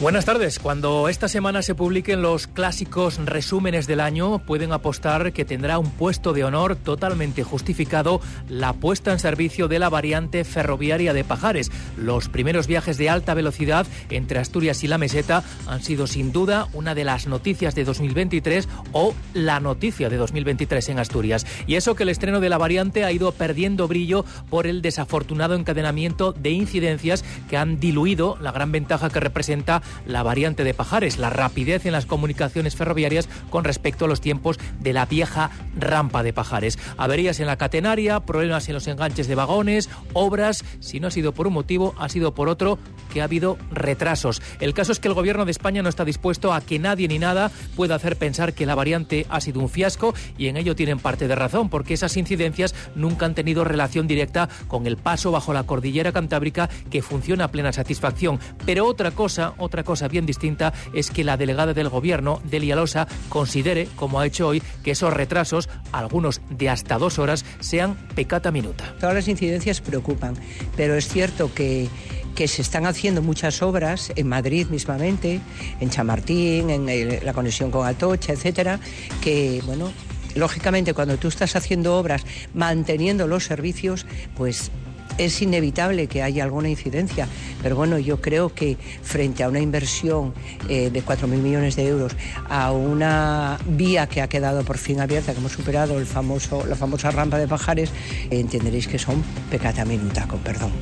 Buenas tardes. Cuando esta semana se publiquen los clásicos resúmenes del año, pueden apostar que tendrá un puesto de honor totalmente justificado la puesta en servicio de la variante ferroviaria de Pajares. Los primeros viajes de alta velocidad entre Asturias y la Meseta han sido sin duda una de las noticias de 2023 o la noticia de 2023 en Asturias. Y eso que el estreno de la variante ha ido perdiendo brillo por el desafortunado encadenamiento de incidencias que han diluido la gran ventaja que representa la variante de Pajares, la rapidez en las comunicaciones ferroviarias con respecto a los tiempos de la vieja rampa de Pajares. Averías en la catenaria, problemas en los enganches de vagones, obras, si no ha sido por un motivo, ha sido por otro, que ha habido retrasos. El caso es que el gobierno de España no está dispuesto a que nadie ni nada pueda hacer pensar que la variante ha sido un fiasco y en ello tienen parte de razón, porque esas incidencias nunca han tenido relación directa con el paso bajo la cordillera cantábrica que funciona a plena satisfacción. Pero otra cosa, otra cosa bien distinta es que la delegada del gobierno, Delia Losa, considere, como ha hecho hoy, que esos retrasos, algunos de hasta dos horas, sean pecata minuta. Todas las incidencias preocupan, pero es cierto que que se están haciendo muchas obras en Madrid mismamente, en Chamartín, en la conexión con Atocha, etcétera, que bueno, lógicamente cuando tú estás haciendo obras manteniendo los servicios, pues es inevitable que haya alguna incidencia, pero bueno, yo creo que frente a una inversión eh, de 4.000 millones de euros, a una vía que ha quedado por fin abierta, que hemos superado el famoso, la famosa rampa de Pajares, entenderéis que son pecata minuta, con perdón.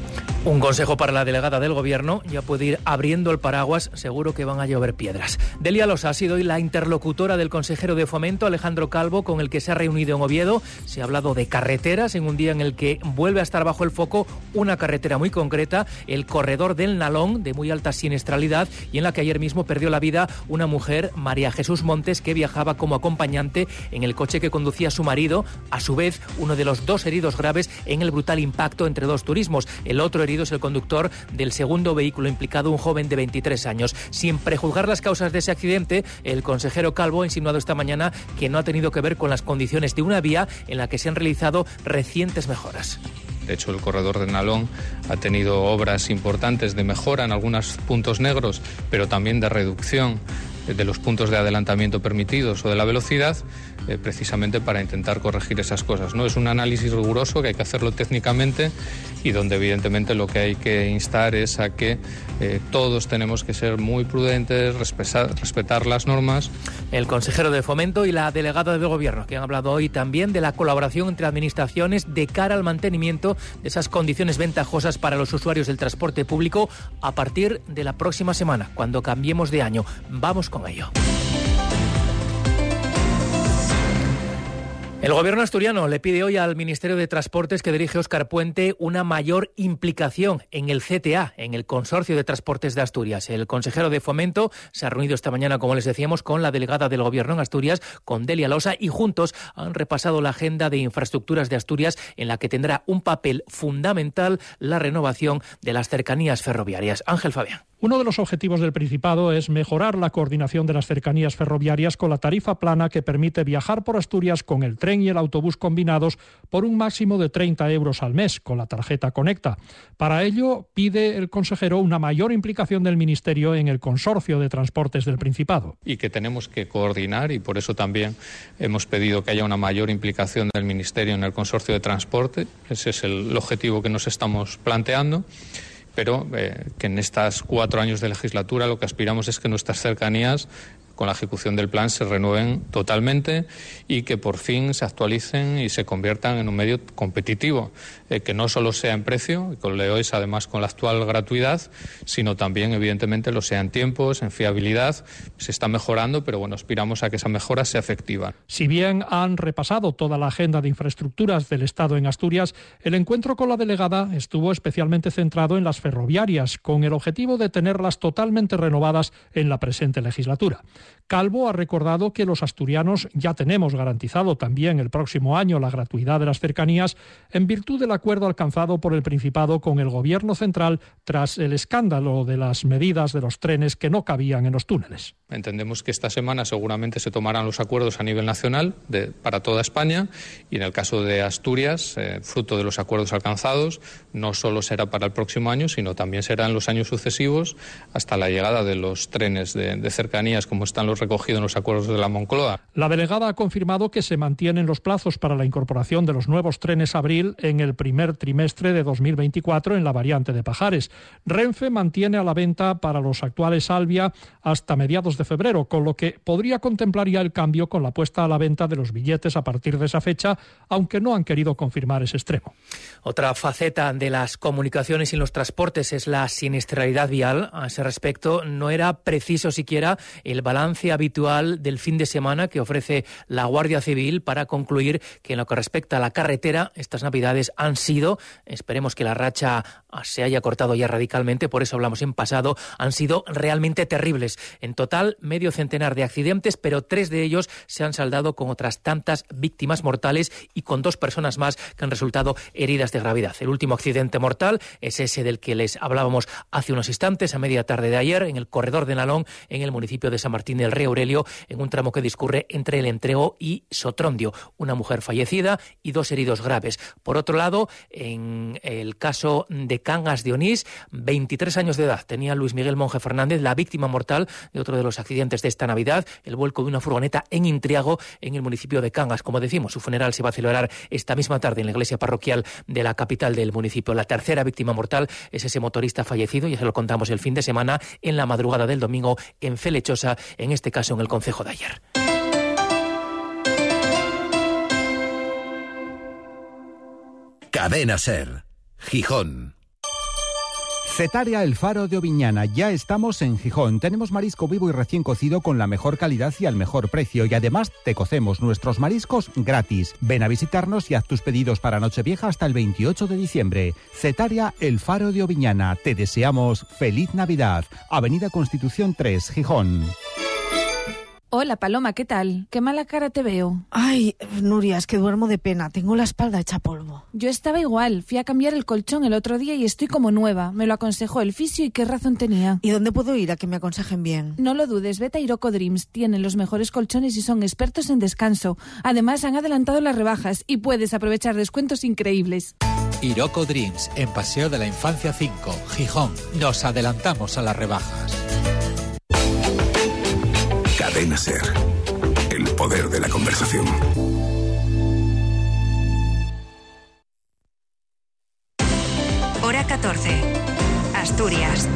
Un consejo para la delegada del gobierno, ya puede ir abriendo el paraguas, seguro que van a llover piedras. Delia Losa ha sido hoy la interlocutora del consejero de fomento, Alejandro Calvo, con el que se ha reunido en Oviedo. Se ha hablado de carreteras en un día en el que vuelve a estar bajo el foco una carretera muy concreta, el corredor del Nalón, de muy alta siniestralidad, y en la que ayer mismo perdió la vida una mujer, María Jesús Montes, que viajaba como acompañante en el coche que conducía su marido, a su vez uno de los dos heridos graves en el brutal impacto entre dos turismos. El otro herido el conductor del segundo vehículo implicado, un joven de 23 años. Sin prejuzgar las causas de ese accidente, el consejero Calvo ha insinuado esta mañana que no ha tenido que ver con las condiciones de una vía en la que se han realizado recientes mejoras. De hecho, el corredor de Nalón ha tenido obras importantes de mejora en algunos puntos negros, pero también de reducción de los puntos de adelantamiento permitidos o de la velocidad, eh, precisamente para intentar corregir esas cosas. ¿no? Es un análisis riguroso que hay que hacerlo técnicamente y donde evidentemente lo que hay que instar es a que eh, todos tenemos que ser muy prudentes, respetar, las normas. El consejero de Fomento y la delegada del Gobierno, que han hablado hoy también de la colaboración entre administraciones de cara al mantenimiento de esas condiciones ventajosas para los usuarios del transporte público a partir de la próxima semana, cuando cambiemos de año. Vamos con ello. El gobierno asturiano le pide hoy al Ministerio de Transportes que dirige Óscar Puente una mayor implicación en el CTA, en el Consorcio de Transportes de Asturias. El consejero de Fomento se ha reunido esta mañana, como les decíamos, con la delegada del gobierno en Asturias, con Delia Losa, y juntos han repasado la agenda de infraestructuras de Asturias, en la que tendrá un papel fundamental la renovación de las cercanías ferroviarias. Ángel Fabián. Uno de los objetivos del Principado es mejorar la coordinación de las cercanías ferroviarias con la tarifa plana que permite viajar por Asturias con el tren y el autobús combinados por un máximo de 30 euros al mes con la tarjeta Conecta. Para ello, pide el consejero una mayor implicación del Ministerio en el consorcio de transportes del Principado. Y que tenemos que coordinar y por eso también hemos pedido que haya una mayor implicación del Ministerio en el consorcio de transporte. Ese es el objetivo que nos estamos planteando pero eh, que en estos cuatro años de legislatura lo que aspiramos es que nuestras cercanías con la ejecución del plan se renueven totalmente y que por fin se actualicen y se conviertan en un medio competitivo, eh, que no solo sea en precio, y con Leois además con la actual gratuidad, sino también evidentemente lo sea en tiempos, en fiabilidad. Se está mejorando, pero bueno, aspiramos a que esa mejora sea efectiva. Si bien han repasado toda la agenda de infraestructuras del Estado en Asturias, el encuentro con la delegada estuvo especialmente centrado en las ferroviarias, con el objetivo de tenerlas totalmente renovadas en la presente legislatura. Calvo ha recordado que los asturianos ya tenemos garantizado también el próximo año la gratuidad de las cercanías en virtud del acuerdo alcanzado por el Principado con el Gobierno central tras el escándalo de las medidas de los trenes que no cabían en los túneles. Entendemos que esta semana seguramente se tomarán los acuerdos a nivel nacional para toda España y en el caso de Asturias, eh, fruto de los acuerdos alcanzados, no solo será para el próximo año, sino también será en los años sucesivos hasta la llegada de los trenes de, de cercanías como están los recogidos en los acuerdos de la Moncloa. La delegada ha confirmado que se mantienen los plazos para la incorporación de los nuevos trenes Abril en el primer trimestre de 2024 en la variante de Pajares. Renfe mantiene a la venta para los actuales Albia hasta mediados de febrero, con lo que podría contemplar ya el cambio con la puesta a la venta de los billetes a partir de esa fecha, aunque no han querido confirmar ese extremo. Otra faceta de las comunicaciones y los transportes es la siniestralidad vial. A ese respecto, no era preciso siquiera el balance habitual del fin de semana que ofrece la Guardia Civil para concluir que en lo que respecta a la carretera, estas navidades han sido, esperemos que la racha se haya cortado ya radicalmente, por eso hablamos en pasado, han sido realmente terribles. En total, medio centenar de accidentes, pero tres de ellos se han saldado con otras tantas víctimas mortales y con dos personas más que han resultado heridas de gravedad. El último accidente mortal es ese del que les hablábamos hace unos instantes, a media tarde de ayer, en el corredor de Nalón, en el municipio de San Martín del Rey Aurelio, en un tramo que discurre entre el Entrego y Sotrondio. Una mujer fallecida y dos heridos graves. Por otro lado, en el caso de Cangas de Onís, 23 años de edad tenía Luis Miguel Monje Fernández, la víctima mortal de otro de los accidentes de esta Navidad, el vuelco de una furgoneta en Intriago, en el municipio de Cangas. Como decimos, su funeral se va a celebrar esta misma tarde en la iglesia parroquial de la capital del municipio. La tercera víctima mortal es ese motorista fallecido, ya se lo contamos el fin de semana, en la madrugada del domingo en Felechosa, en este caso en el concejo de ayer. Cadena Ser, Gijón. Cetaria El Faro de Oviñana. Ya estamos en Gijón. Tenemos marisco vivo y recién cocido con la mejor calidad y al mejor precio. Y además te cocemos nuestros mariscos gratis. Ven a visitarnos y haz tus pedidos para Nochevieja hasta el 28 de diciembre. Cetaria El Faro de Oviñana. Te deseamos feliz Navidad. Avenida Constitución 3, Gijón. Hola, Paloma, ¿qué tal? Qué mala cara te veo. Ay, Nuria, es que duermo de pena. Tengo la espalda hecha polvo. Yo estaba igual. Fui a cambiar el colchón el otro día y estoy como nueva. Me lo aconsejó el fisio y qué razón tenía. ¿Y dónde puedo ir a que me aconsejen bien? No lo dudes, vete a Iroco Dreams. Tienen los mejores colchones y son expertos en descanso. Además, han adelantado las rebajas y puedes aprovechar descuentos increíbles. Iroco Dreams, en Paseo de la Infancia 5, Gijón. Nos adelantamos a las rebajas. Cadena Ser. El poder de la conversación. Hora 14. Asturias.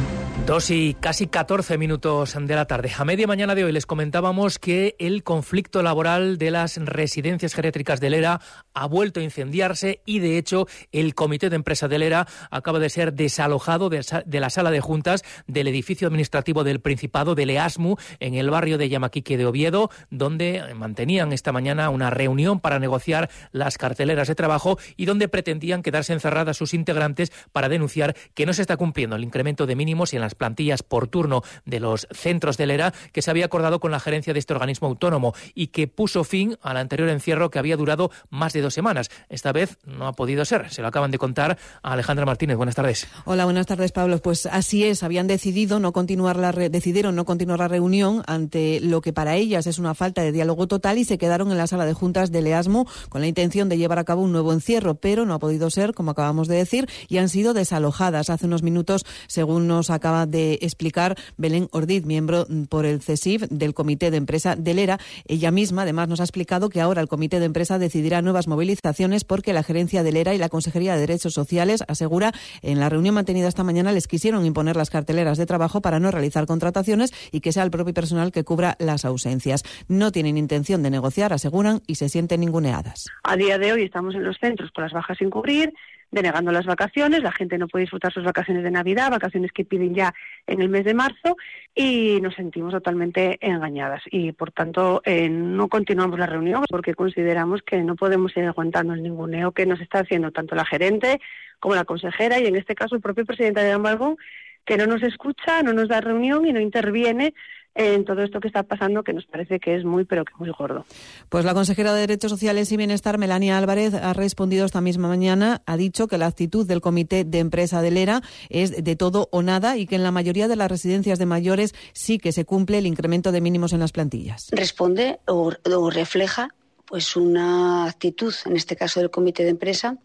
Dos y casi 14 minutos de la tarde. A media mañana de hoy les comentábamos que el conflicto laboral de las residencias geriátricas de Lera ha vuelto a incendiarse y, de hecho, el comité de empresa de Lera acaba de ser desalojado de, la sala de juntas del edificio administrativo del Principado del EASMU en el barrio de Yamaquique de Oviedo, donde mantenían esta mañana una reunión para negociar las carteleras de trabajo y donde pretendían quedarse encerradas sus integrantes para denunciar que no se está cumpliendo el incremento de mínimos y en las plantillas por turno de los centros del ERA que se había acordado con la gerencia de este organismo autónomo y que puso fin al anterior encierro que había durado más de dos semanas. Esta vez no ha podido ser. Se lo acaban de contar a Alejandra Martínez. Buenas tardes. Hola, buenas tardes, Pablo. Pues así es. Habían decidido no continuar la decidieron no continuar la reunión ante lo que para ellas es una falta de diálogo total y se quedaron en la sala de juntas del EASMO con la intención de llevar a cabo un nuevo encierro, pero no ha podido ser, como acabamos de decir, y han sido desalojadas hace unos minutos, según nos de explicar Belén Ordiz, miembro por el CESIF del Comité de Empresa del ERA. Ella misma, además, nos ha explicado que ahora el Comité de Empresa decidirá nuevas movilizaciones porque la gerencia del ERA y la Consejería de Derechos Sociales asegura en la reunión mantenida esta mañana les quisieron imponer las carteleras de trabajo para no realizar contrataciones y que sea el propio personal que cubra las ausencias. No tienen intención de negociar, aseguran, y se sienten ninguneadas. A día de hoy estamos en los centros con las bajas sin cubrir denegando las vacaciones, la gente no puede disfrutar sus vacaciones de Navidad, vacaciones que piden ya en el mes de marzo y nos sentimos totalmente engañadas. Y por tanto eh, no continuamos la reunión porque consideramos que no podemos seguir aguantando el ninguneo que nos está haciendo tanto la gerente como la consejera y en este caso el propio presidente de Ambalgón que no nos escucha, no nos da reunión y no interviene en todo esto que está pasando, que nos parece que es muy, pero que muy gordo. Pues la consejera de Derechos Sociales y Bienestar, Melania Álvarez, ha respondido esta misma mañana, ha dicho que la actitud del Comité de Empresa del ERA es de todo o nada y que en la mayoría de las residencias de mayores sí que se cumple el incremento de mínimos en las plantillas. Responde o, o refleja pues una actitud, en este caso del Comité de Empresa,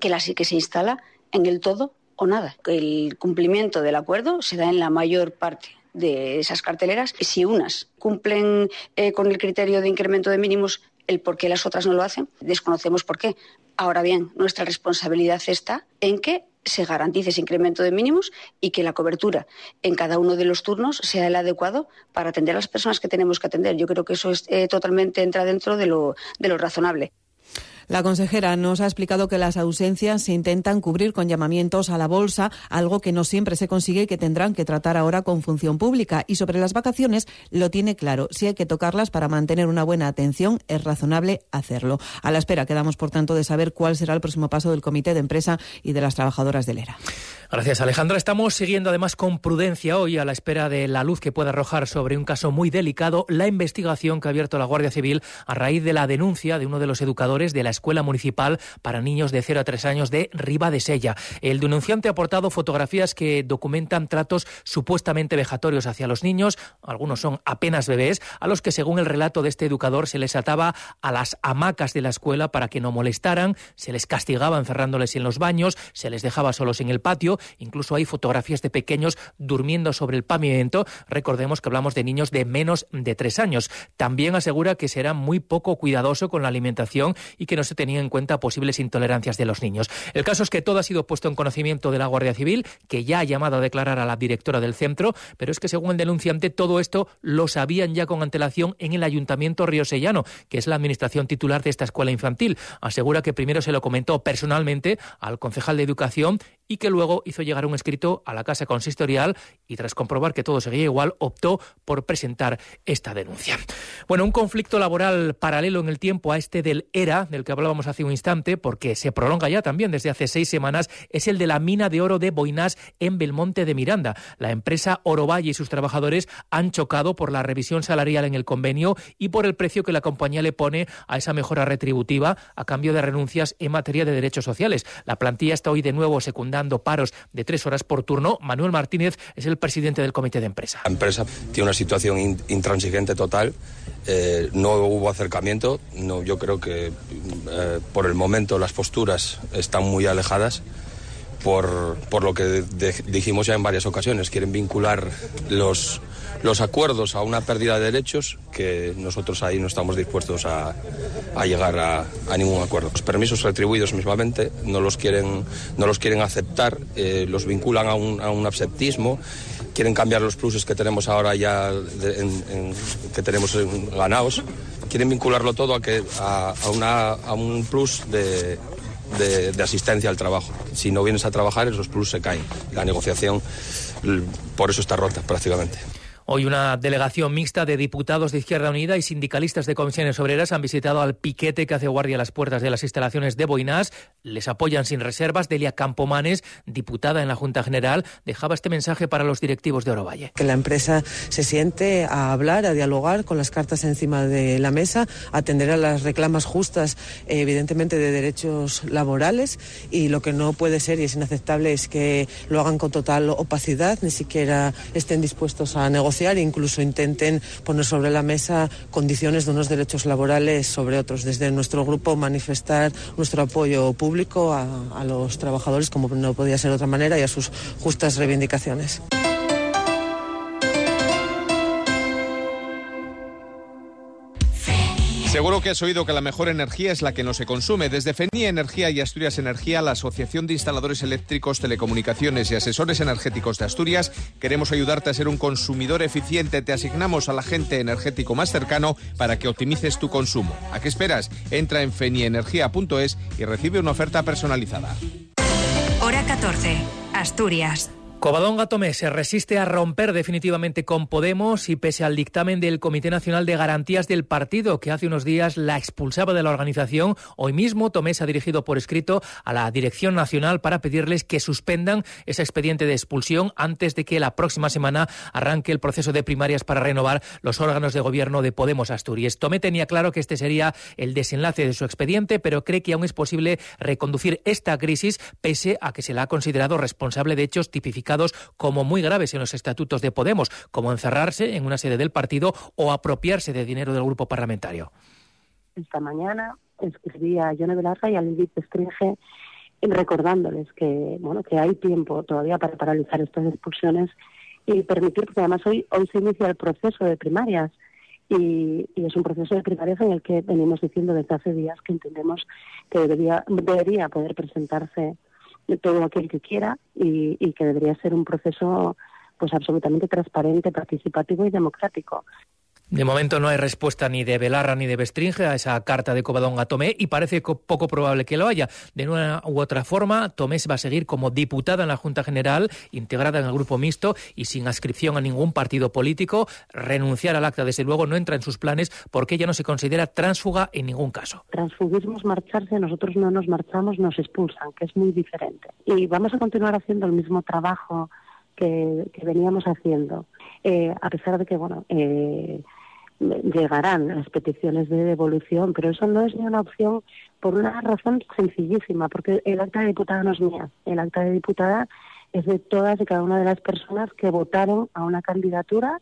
que la sí que se instala en el todo o nada. El cumplimiento del acuerdo se da en la mayor parte de esas carteleras. Si unas cumplen eh, con el criterio de incremento de mínimos, el por qué las otras no lo hacen, desconocemos por qué. Ahora bien, nuestra responsabilidad está en que se garantice ese incremento de mínimos y que la cobertura en cada uno de los turnos sea el adecuado para atender a las personas que tenemos que atender. Yo creo que eso es, eh, totalmente entra dentro de lo, de lo razonable. La consejera nos ha explicado que las ausencias se intentan cubrir con llamamientos a la bolsa, algo que no siempre se consigue y que tendrán que tratar ahora con función pública. Y sobre las vacaciones lo tiene claro. Si hay que tocarlas para mantener una buena atención, es razonable hacerlo. A la espera quedamos, por tanto, de saber cuál será el próximo paso del Comité de Empresa y de las trabajadoras del ERA. Gracias, Alejandra. Estamos siguiendo además con prudencia hoy, a la espera de la luz que pueda arrojar sobre un caso muy delicado, la investigación que ha abierto la Guardia Civil a raíz de la denuncia de uno de los educadores de la Escuela Municipal para Niños de 0 a 3 años de Riva de Sella. El denunciante ha aportado fotografías que documentan tratos supuestamente vejatorios hacia los niños, algunos son apenas bebés, a los que según el relato de este educador se les ataba a las hamacas de la escuela para que no molestaran, se les castigaba encerrándoles en los baños, se les dejaba solos en el patio, Incluso hay fotografías de pequeños durmiendo sobre el pavimento. Recordemos que hablamos de niños de menos de tres años. También asegura que será muy poco cuidadoso con la alimentación y que no se tenía en cuenta posibles intolerancias de los niños. El caso es que todo ha sido puesto en conocimiento de la Guardia Civil, que ya ha llamado a declarar a la directora del centro, pero es que según el denunciante todo esto lo sabían ya con antelación en el Ayuntamiento Riosellano, que es la administración titular de esta escuela infantil. Asegura que primero se lo comentó personalmente al concejal de Educación y que luego hizo llegar un escrito a la Casa Consistorial y tras comprobar que todo seguía igual, optó por presentar esta denuncia. Bueno, un conflicto laboral paralelo en el tiempo a este del ERA, del que hablábamos hace un instante, porque se prolonga ya también desde hace seis semanas, es el de la mina de oro de Boinás en Belmonte de Miranda. La empresa Oro Valle y sus trabajadores han chocado por la revisión salarial en el convenio y por el precio que la compañía le pone a esa mejora retributiva a cambio de renuncias en materia de derechos sociales. La plantilla está hoy de nuevo secundada dando paros de tres horas por turno. Manuel Martínez es el presidente del comité de empresa. La empresa tiene una situación intransigente total. Eh, no hubo acercamiento. No, yo creo que eh, por el momento las posturas están muy alejadas. Por, por lo que dijimos ya en varias ocasiones, quieren vincular los, los acuerdos a una pérdida de derechos que nosotros ahí no estamos dispuestos a, llegar a, ningún acuerdo. Los permisos retribuidos mismamente no los quieren, no los quieren aceptar, eh, los vinculan a un, a un absentismo quieren cambiar los pluses que tenemos ahora ya que tenemos ganados quieren vincularlo todo a que a, un plus de, de, asistencia al trabajo. Si no vienes a trabajar, esos plus se caen. La negociación por eso está rota prácticamente. Hoy una delegación mixta de diputados de Izquierda Unida y sindicalistas de comisiones obreras han visitado al piquete que hace guardia a las puertas de las instalaciones de Boinás. Les apoyan sin reservas. Delia Campomanes, diputada en la Junta General, dejaba este mensaje para los directivos de Orovalle. Que la empresa se siente a hablar, a dialogar con las cartas encima de la mesa, atender a las reclamas justas, evidentemente, de derechos laborales y lo que no puede ser y es inaceptable es que lo hagan con total opacidad, ni siquiera estén dispuestos a negociar incluso intenten poner sobre la mesa condiciones de unos derechos laborales sobre otros. Desde nuestro grupo manifestar nuestro apoyo público a, a los trabajadores, como no podía ser de otra manera, y a sus justas reivindicaciones. Seguro que has oído que la mejor energía es la que no se consume. Desde FENI Energía y Asturias Energía, la Asociación de Instaladores Eléctricos, Telecomunicaciones y Asesores Energéticos de Asturias, queremos ayudarte a ser un consumidor eficiente. Te asignamos al agente energético más cercano para que optimices tu consumo. ¿A qué esperas? Entra en fenienergia.es y recibe una oferta personalizada. Hora 14, Asturias. Covadonga Tomé se resiste a romper definitivamente con Podemos y pese al dictamen del Comité Nacional de Garantías del partido que hace unos días la expulsaba de la organización, hoy mismo Tomé se ha dirigido por escrito a la Dirección Nacional para pedirles que suspendan ese expediente de expulsión antes de que la próxima semana arranque el proceso de primarias para renovar los órganos de gobierno de Podemos Asturias. Tomé tenía claro que este sería el desenlace de su expediente, pero cree que aún es posible reconducir esta crisis pese a que se la ha considerado responsable de hechos tipificados como muy graves en los estatutos de Podemos, como encerrarse en una sede del partido o apropiarse de dinero del grupo parlamentario. Esta mañana escribí a Yone Belarra y a Lilith Stringe recordándoles que bueno que hay tiempo todavía para paralizar estas expulsiones y permitir, porque además hoy, hoy se inicia el proceso de primarias y, es un proceso de primarias en el que venimos diciendo desde hace días que entendemos que debería, debería poder presentarse de todo aquel que quiera y, y que debería ser un proceso pues absolutamente transparente, participativo y democrático. De momento no hay respuesta ni de Belarra ni de Bestringe a esa carta de Covadonga a Tomé y parece poco probable que lo haya. De una u otra forma, Tomé va a seguir como diputada en la Junta General, integrada en el grupo mixto y sin adscripción a ningún partido político. Renunciar al acta, desde luego, no entra en sus planes porque ella no se considera tránsfuga en ningún caso. Transfugismo es marcharse, nosotros no nos marchamos, nos expulsan, que es muy diferente. Y vamos a continuar haciendo el mismo trabajo que, veníamos haciendo, eh, a pesar de que, bueno, eh, llegarán las peticiones de devolución, pero eso no es ni una opción por una razón sencillísima, porque el acta de diputada no es mía, el acta de diputada es de todas y cada una de las personas que votaron a una candidatura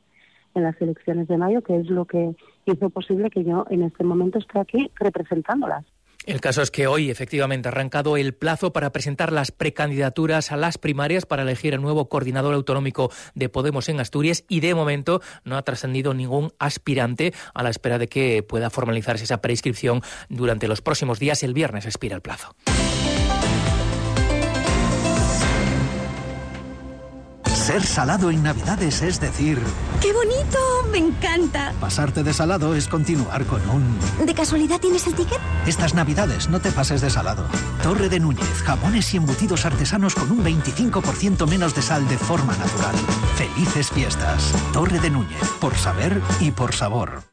en las elecciones de mayo, que es lo que hizo posible que yo en este momento esté aquí representándolas. El caso es que hoy efectivamente ha arrancado el plazo para presentar las precandidaturas a las primarias para elegir el nuevo coordinador autonómico de Podemos en Asturias y de momento no ha trascendido ningún aspirante a la espera de que pueda formalizarse esa prescripción durante los próximos días. El viernes expira el plazo. Ser salado en Navidades es decir... ¡Qué bonito! ¡Me encanta! Pasarte de salado es continuar con un... ¿De casualidad tienes el ticket? Estas Navidades no te pases de salado. Torre de Núñez, jamones y embutidos artesanos con un 25% menos de sal de forma natural. Felices fiestas. Torre de Núñez, por saber y por sabor.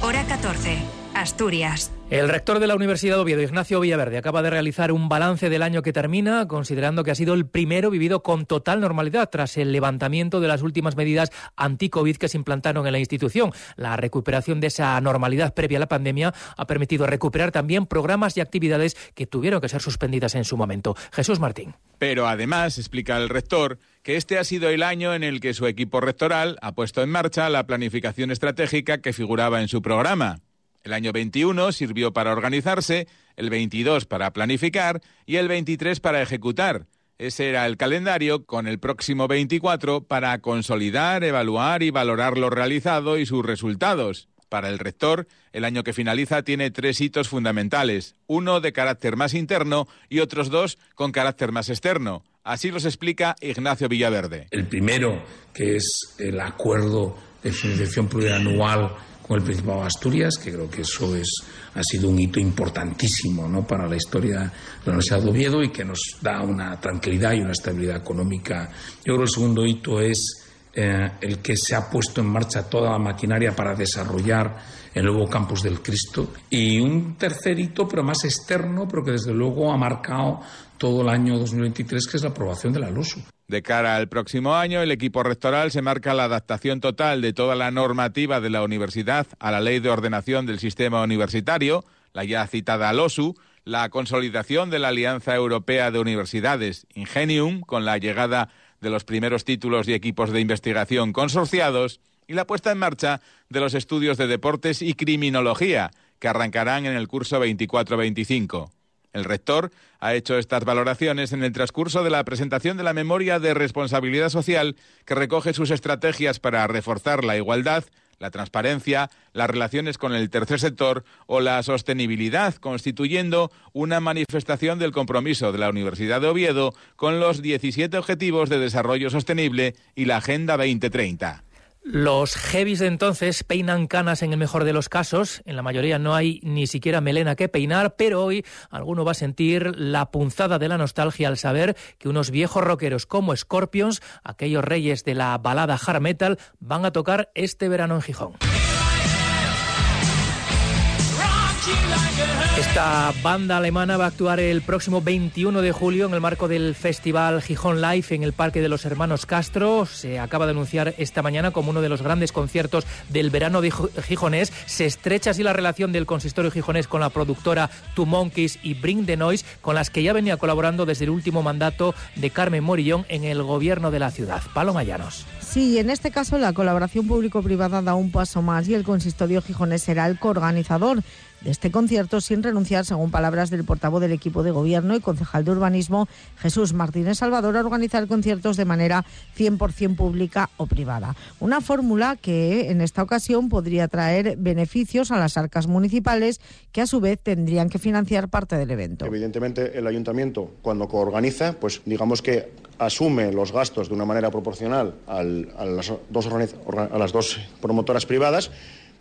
Hora 14. Asturias. El rector de la Universidad de Oviedo, Ignacio Villaverde, acaba de realizar un balance del año que termina, considerando que ha sido el primero vivido con total normalidad tras el levantamiento de las últimas medidas anti-COVID que se implantaron en la institución. La recuperación de esa normalidad previa a la pandemia ha permitido recuperar también programas y actividades que tuvieron que ser suspendidas en su momento. Jesús Martín. Pero además, explica el rector, que este ha sido el año en el que su equipo rectoral ha puesto en marcha la planificación estratégica que figuraba en su programa. El año 21 sirvió para organizarse, el 22 para planificar y el 23 para ejecutar. Ese era el calendario con el próximo 24 para consolidar, evaluar y valorar lo realizado y sus resultados. Para el rector, el año que finaliza tiene tres hitos fundamentales, uno de carácter más interno y otros dos con carácter más externo. Así los explica Ignacio Villaverde. El primero, que es el acuerdo de financiación plurianual el Principado de Asturias, que creo que eso es, ha sido un hito importantísimo ¿no? para la historia de la Universidad de Oviedo y que nos da una tranquilidad y una estabilidad económica. Yo creo que el segundo hito es eh, el que se ha puesto en marcha toda la maquinaria para desarrollar el nuevo campus del Cristo. Y un tercer hito, pero más externo, pero que desde luego ha marcado todo el año 2023, que es la aprobación de la LOSU. De cara al próximo año, el equipo rectoral se marca la adaptación total de toda la normativa de la universidad a la ley de ordenación del sistema universitario, la ya citada LOSU, la consolidación de la Alianza Europea de Universidades, Ingenium, con la llegada de los primeros títulos y equipos de investigación consorciados, y la puesta en marcha de los estudios de deportes y criminología, que arrancarán en el curso 24-25. El rector ha hecho estas valoraciones en el transcurso de la presentación de la memoria de responsabilidad social que recoge sus estrategias para reforzar la igualdad, la transparencia, las relaciones con el tercer sector o la sostenibilidad, constituyendo una manifestación del compromiso de la Universidad de Oviedo con los 17 Objetivos de Desarrollo Sostenible y la Agenda 2030. Los heavies de entonces peinan canas en el mejor de los casos, en la mayoría no hay ni siquiera melena que peinar, pero hoy alguno va a sentir la punzada de la nostalgia al saber que unos viejos rockeros como Scorpions, aquellos reyes de la balada hard metal, van a tocar este verano en Gijón. Esta banda alemana va a actuar el próximo 21 de julio en el marco del festival Gijón Live en el Parque de los Hermanos Castro. Se acaba de anunciar esta mañana como uno de los grandes conciertos del verano de Gijonés. Se estrecha así la relación del consistorio gijonés con la productora Two Monkeys y Bring the Noise, con las que ya venía colaborando desde el último mandato de Carmen Morillón en el gobierno de la ciudad. Paloma Llanos. Sí, en este caso la colaboración público-privada da un paso más y el consistorio gijonés será el coorganizador de este concierto sin renunciar, según palabras del portavoz del equipo de gobierno y concejal de urbanismo, Jesús Martínez Salvador, a organizar conciertos de manera 100% pública o privada. Una fórmula que en esta ocasión podría traer beneficios a las arcas municipales que a su vez tendrían que financiar parte del evento. Evidentemente el ayuntamiento cuando coorganiza, pues digamos que asume los gastos de una manera proporcional a, las dos, a las dos promotoras privadas,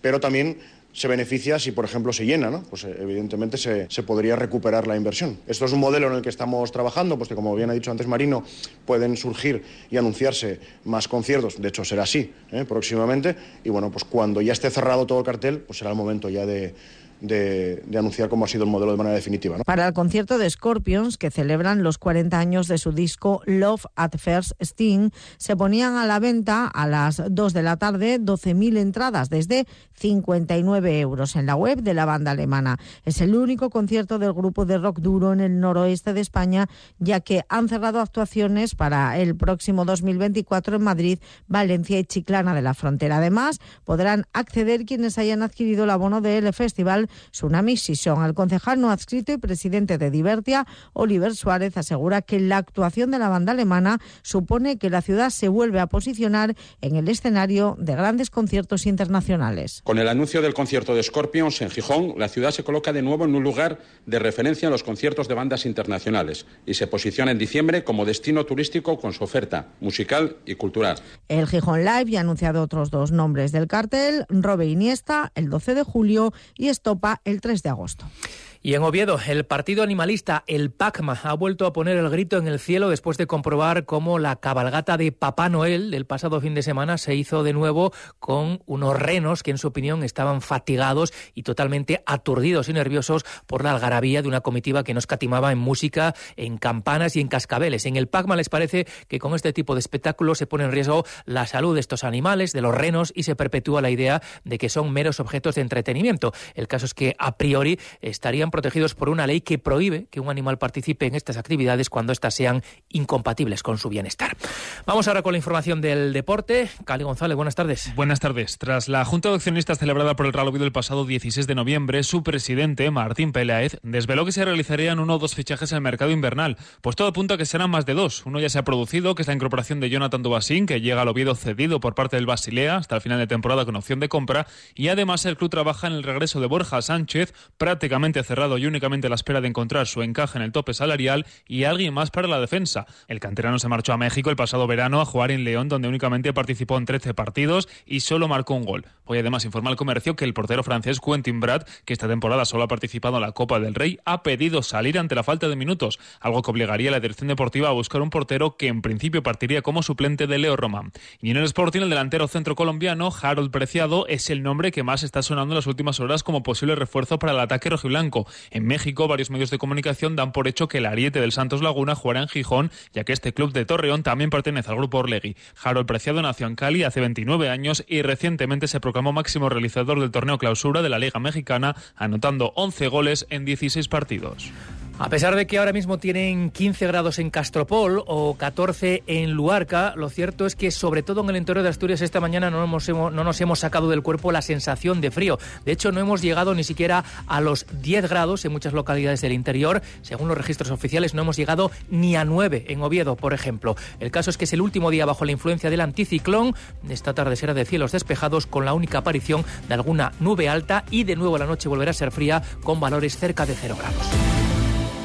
pero también se beneficia si, por ejemplo, se llena, ¿no? Pues eh, evidentemente se, podría recuperar la inversión. Esto es un modelo en el que estamos trabajando, pues que como bien ha dicho antes Marino, pueden surgir y anunciarse más conciertos, de hecho será así ¿eh? próximamente, y bueno, pues cuando ya esté cerrado todo el cartel, pues será el momento ya de, de, anunciar cómo ha sido el modelo de manera definitiva. Para el concierto de Scorpions, que celebran los 40 años de su disco Love at First Sting, se ponían a la venta a las 2 de la tarde 12.000 entradas desde 59 euros en la web de la banda alemana. Es el único concierto del grupo de rock duro en el noroeste de España, ya que han cerrado actuaciones para el próximo 2024 en Madrid, Valencia y Chiclana de la Frontera. Además, podrán acceder quienes hayan adquirido el abono del festival Tsunami Sison. El concejal no adscrito y presidente de Divertia, Oliver Suárez, asegura que la actuación de la banda alemana supone que la ciudad se vuelve a posicionar en el escenario de grandes conciertos internacionales. Con el anuncio del concierto de Scorpions en Gijón, la ciudad se coloca de nuevo en un lugar de referencia en los conciertos de bandas internacionales y se posiciona en diciembre como destino turístico con su oferta musical y cultural. El Gijón Live ya ha anunciado otros dos nombres del cartel, Robe Iniesta el 12 de julio y Stop el 3 de agosto. Y en Oviedo, el partido animalista, el PACMA, ha vuelto a poner el grito en el cielo después de comprobar cómo la cabalgata de Papá Noel del pasado fin de semana se hizo de nuevo con unos renos que, en su opinión, estaban fatigados y totalmente aturdidos y nerviosos por la algarabía de una comitiva que nos catimaba en música, en campanas y en cascabeles. En el PACMA les parece que con este tipo de espectáculos se pone en riesgo la salud de estos animales, de los renos, y se perpetúa la idea de que son meros objetos de entretenimiento. El caso es que, a priori, estarían protegidos por una ley que prohíbe que un animal participe en estas actividades cuando éstas sean incompatibles con su bienestar. Vamos ahora con la información del deporte. Cali González, buenas tardes. Buenas tardes. Tras la Junta de Accionistas celebrada por el Real Oviedo el pasado 16 de noviembre, su presidente, Martín Peláez, desveló que se realizarían uno o dos fichajes en el mercado invernal. Pues todo apunta a que serán más de dos. Uno ya se ha producido, que es la incorporación de Jonathan Dubasín, que llega al Oviedo cedido por parte del Basilea hasta el final de temporada con opción de compra. Y además el club trabaja en el regreso de Borja Sánchez, prácticamente cerrado y únicamente la espera de encontrar su encaje en el tope salarial y alguien más para la defensa. El canterano se marchó a México el pasado verano a jugar en León, donde únicamente participó en 13 partidos y solo marcó un gol. Hoy además informa el comercio que el portero francés Quentin Brad, que esta temporada solo ha participado en la Copa del Rey, ha pedido salir ante la falta de minutos, algo que obligaría a la dirección deportiva a buscar un portero que en principio partiría como suplente de Leo Román. Y en el Sporting, el delantero centro colombiano, Harold Preciado, es el nombre que más está sonando en las últimas horas como posible refuerzo para el ataque rojiblanco. En México, varios medios de comunicación dan por hecho que el ariete del Santos Laguna jugará en Gijón, ya que este club de Torreón también pertenece al grupo Orlegui. Harold Preciado nació en Cali hace 29 años y recientemente se proclamó máximo realizador del torneo clausura de la Liga Mexicana, anotando 11 goles en 16 partidos. A pesar de que ahora mismo tienen 15 grados en Castropol o 14 en Luarca, lo cierto es que sobre todo en el interior de Asturias esta mañana no, no nos hemos sacado del cuerpo la sensación de frío. De hecho, no hemos llegado ni siquiera a los 10 grados en muchas localidades del interior. Según los registros oficiales, no hemos llegado ni a 9 en Oviedo, por ejemplo. El caso es que es el último día bajo la influencia del anticiclón. Esta tarde será de cielos despejados con la única aparición de alguna nube alta y de nuevo la noche volverá a ser fría con valores cerca de 0 grados.